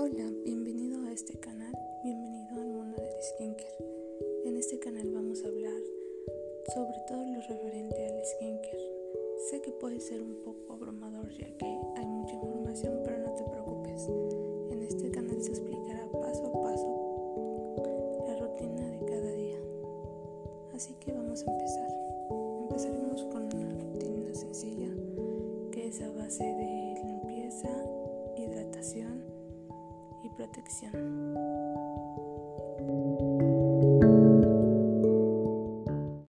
Hola, bienvenido a este canal, bienvenido al mundo del skincare. En este canal vamos a hablar sobre todo lo referente al skincare. Sé que puede ser un poco abrumador ya que hay mucha información, pero no te preocupes. En este canal se explicará paso a paso la rutina de cada día. Así que vamos a empezar. Empezaremos con una rutina sencilla que es a base de limpieza, hidratación, protección.